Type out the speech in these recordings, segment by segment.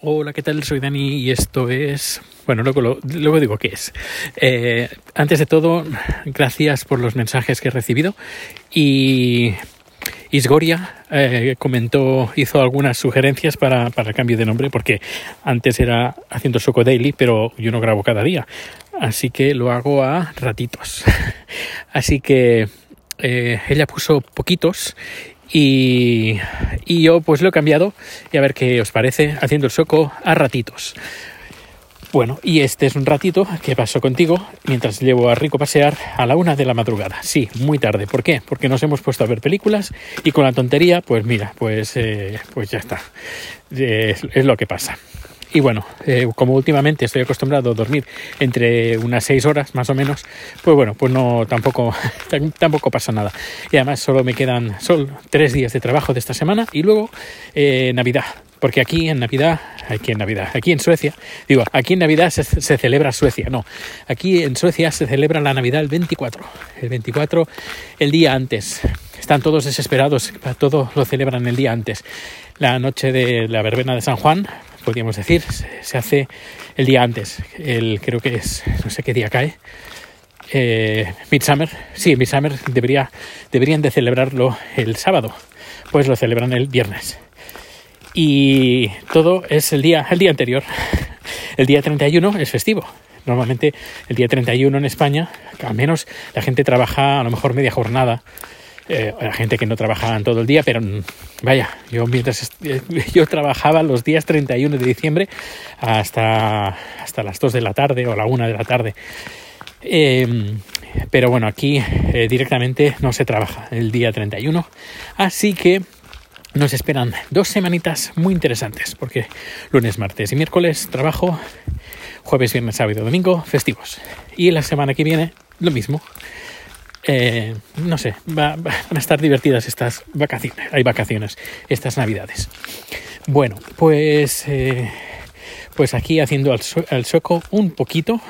Hola, ¿qué tal? Soy Dani y esto es... Bueno, luego, lo- luego digo qué es. Eh, antes de todo, gracias por los mensajes que he recibido y Isgoria eh, comentó, hizo algunas sugerencias para, para el cambio de nombre porque antes era haciendo Soco Daily, pero yo no grabo cada día. Así que lo hago a ratitos. Así que eh, ella puso poquitos y, yo pues lo he cambiado y a ver qué os parece haciendo el soco a ratitos. Bueno, y este es un ratito que paso contigo mientras llevo a Rico pasear a la una de la madrugada. Sí, muy tarde. ¿Por qué? Porque nos hemos puesto a ver películas y con la tontería, pues mira, pues, eh, pues ya está. Eh, es lo que pasa. Y bueno, eh, como últimamente estoy acostumbrado a dormir entre unas seis horas más o menos, pues bueno, pues no tampoco, tampoco pasa nada. Y además solo me quedan solo tres días de trabajo de esta semana y luego eh, Navidad. Porque aquí en Navidad, aquí en Navidad, aquí en Suecia, digo, aquí en Navidad se, se celebra Suecia, no, aquí en Suecia se celebra la Navidad el 24, el 24 el día antes. Están todos desesperados, todo lo celebran el día antes. La noche de la verbena de San Juan, podríamos decir, se hace el día antes. El, creo que es, no sé qué día cae. Eh, Midsummer, sí, Midsummer debería, deberían de celebrarlo el sábado, pues lo celebran el viernes. Y todo es el día, el día anterior. El día 31 es festivo. Normalmente el día 31 en España, al menos la gente trabaja a lo mejor media jornada. Eh, la gente que no trabaja todo el día, pero vaya, yo mientras yo trabajaba los días 31 de diciembre hasta, hasta las 2 de la tarde o la 1 de la tarde. Eh, pero bueno, aquí eh, directamente no se trabaja el día 31. Así que nos esperan dos semanitas muy interesantes, porque lunes, martes y miércoles trabajo, jueves, viernes, sábado y domingo festivos. Y la semana que viene lo mismo. Eh, no sé, va, van a estar divertidas estas vacaciones. Hay vacaciones, estas navidades. Bueno, pues, eh, pues aquí haciendo el sueco un poquito.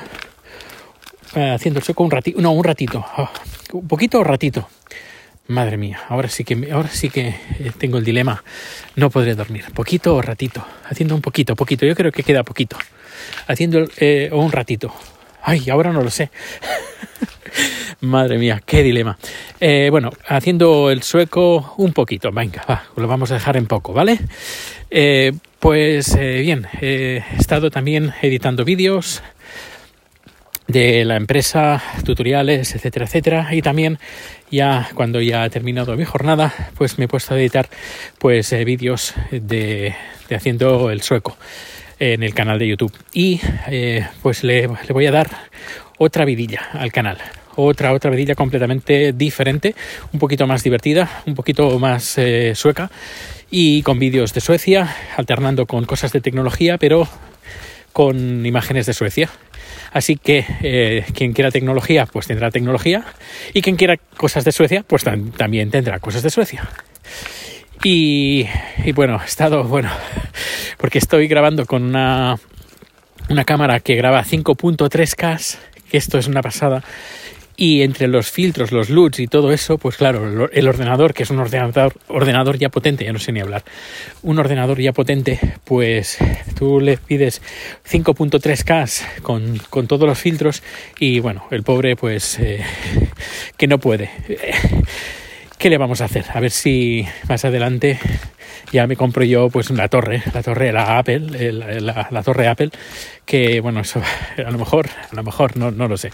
Uh, haciendo el sueco un ratito. No, un ratito. Oh, un poquito o ratito. Madre mía, ahora sí que ahora sí que tengo el dilema. No podré dormir. Poquito o ratito. Haciendo un poquito, poquito. Yo creo que queda poquito. Haciendo eh, un ratito. Ay, ahora no lo sé. Madre mía, qué dilema. Eh, bueno, haciendo el sueco un poquito. Venga, va, lo vamos a dejar en poco, ¿vale? Eh, pues eh, bien, he estado también editando vídeos de la empresa, tutoriales, etcétera, etcétera. Y también ya cuando ya he terminado mi jornada, pues me he puesto a editar pues vídeos de, haciendo el sueco en el canal de YouTube. Y pues le voy a dar otra vidilla al canal otra otra vidilla completamente diferente, un poquito más divertida, un poquito más eh, sueca y con vídeos de Suecia, alternando con cosas de tecnología, pero con imágenes de Suecia. Así que eh, quien quiera tecnología, pues tendrá tecnología y quien quiera cosas de Suecia, pues tam también tendrá cosas de Suecia. Y, y bueno, he estado, bueno, porque estoy grabando con una, una cámara que graba 5.3K, que esto es una pasada, y entre los filtros, los LUTs y todo eso, pues claro, el ordenador, que es un ordenador, ordenador ya potente, ya no sé ni hablar, un ordenador ya potente, pues tú le pides 5.3K con, con todos los filtros y bueno, el pobre pues eh, que no puede. ¿Qué le vamos a hacer? A ver si más adelante ya me compro yo pues una torre, la torre, la Apple, la, la, la, torre Apple, que bueno, a lo mejor, a lo mejor no, no lo sé.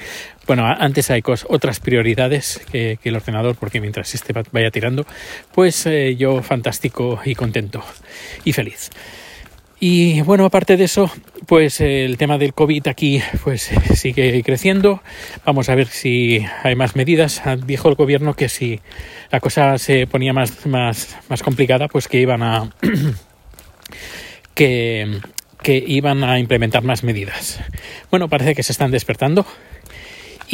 Bueno, antes hay cosas, otras prioridades que, que, el ordenador, porque mientras este vaya tirando, pues eh, yo fantástico y contento y feliz. Y bueno, aparte de eso, pues el tema del COVID aquí pues sigue creciendo. Vamos a ver si hay más medidas. Dijo el gobierno que si la cosa se ponía más, más, más complicada, pues que iban a que, que iban a implementar más medidas. Bueno, parece que se están despertando.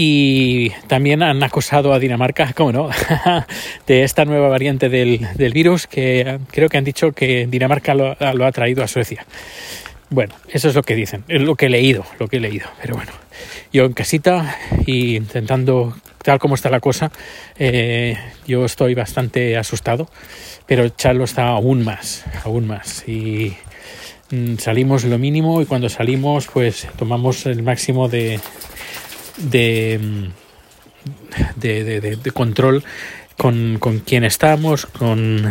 Y también han acosado a Dinamarca, ¿cómo no?, de esta nueva variante del, del, virus que creo que han dicho que Dinamarca lo, lo, ha traído a Suecia. Bueno, eso es lo que dicen, es lo que he leído, lo que he leído. Pero bueno, yo en casita y intentando, tal como está la cosa, eh, yo estoy bastante asustado, pero Charlo está aún más, aún más. Y mm, salimos lo mínimo y cuando salimos pues tomamos el máximo de de, de, de control con, con quién estamos, con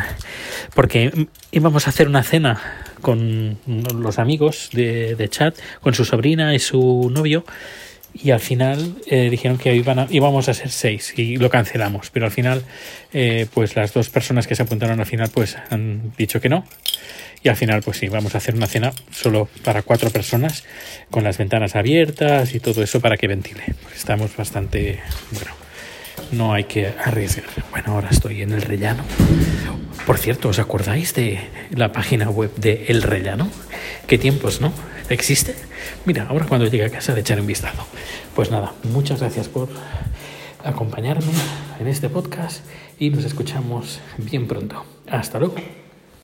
porque íbamos a hacer una cena con los amigos de, de chat, con su sobrina y su novio, y al final eh, dijeron que iban a, íbamos a ser seis y lo cancelamos, pero al final, eh, pues las dos personas que se apuntaron al final, pues han dicho que no. Y al final, pues sí, vamos a hacer una cena solo para cuatro personas, con las ventanas abiertas y todo eso para que ventile. Pues estamos bastante, bueno, no hay que arriesgar. Bueno, ahora estoy en el rellano. Por cierto, ¿os acordáis de la página web de El Rellano? ¿Qué tiempos, no? ¿Existe? Mira, ahora cuando llegue a casa de echar un vistazo. Pues nada, muchas gracias por acompañarme en este podcast y nos escuchamos bien pronto. Hasta luego.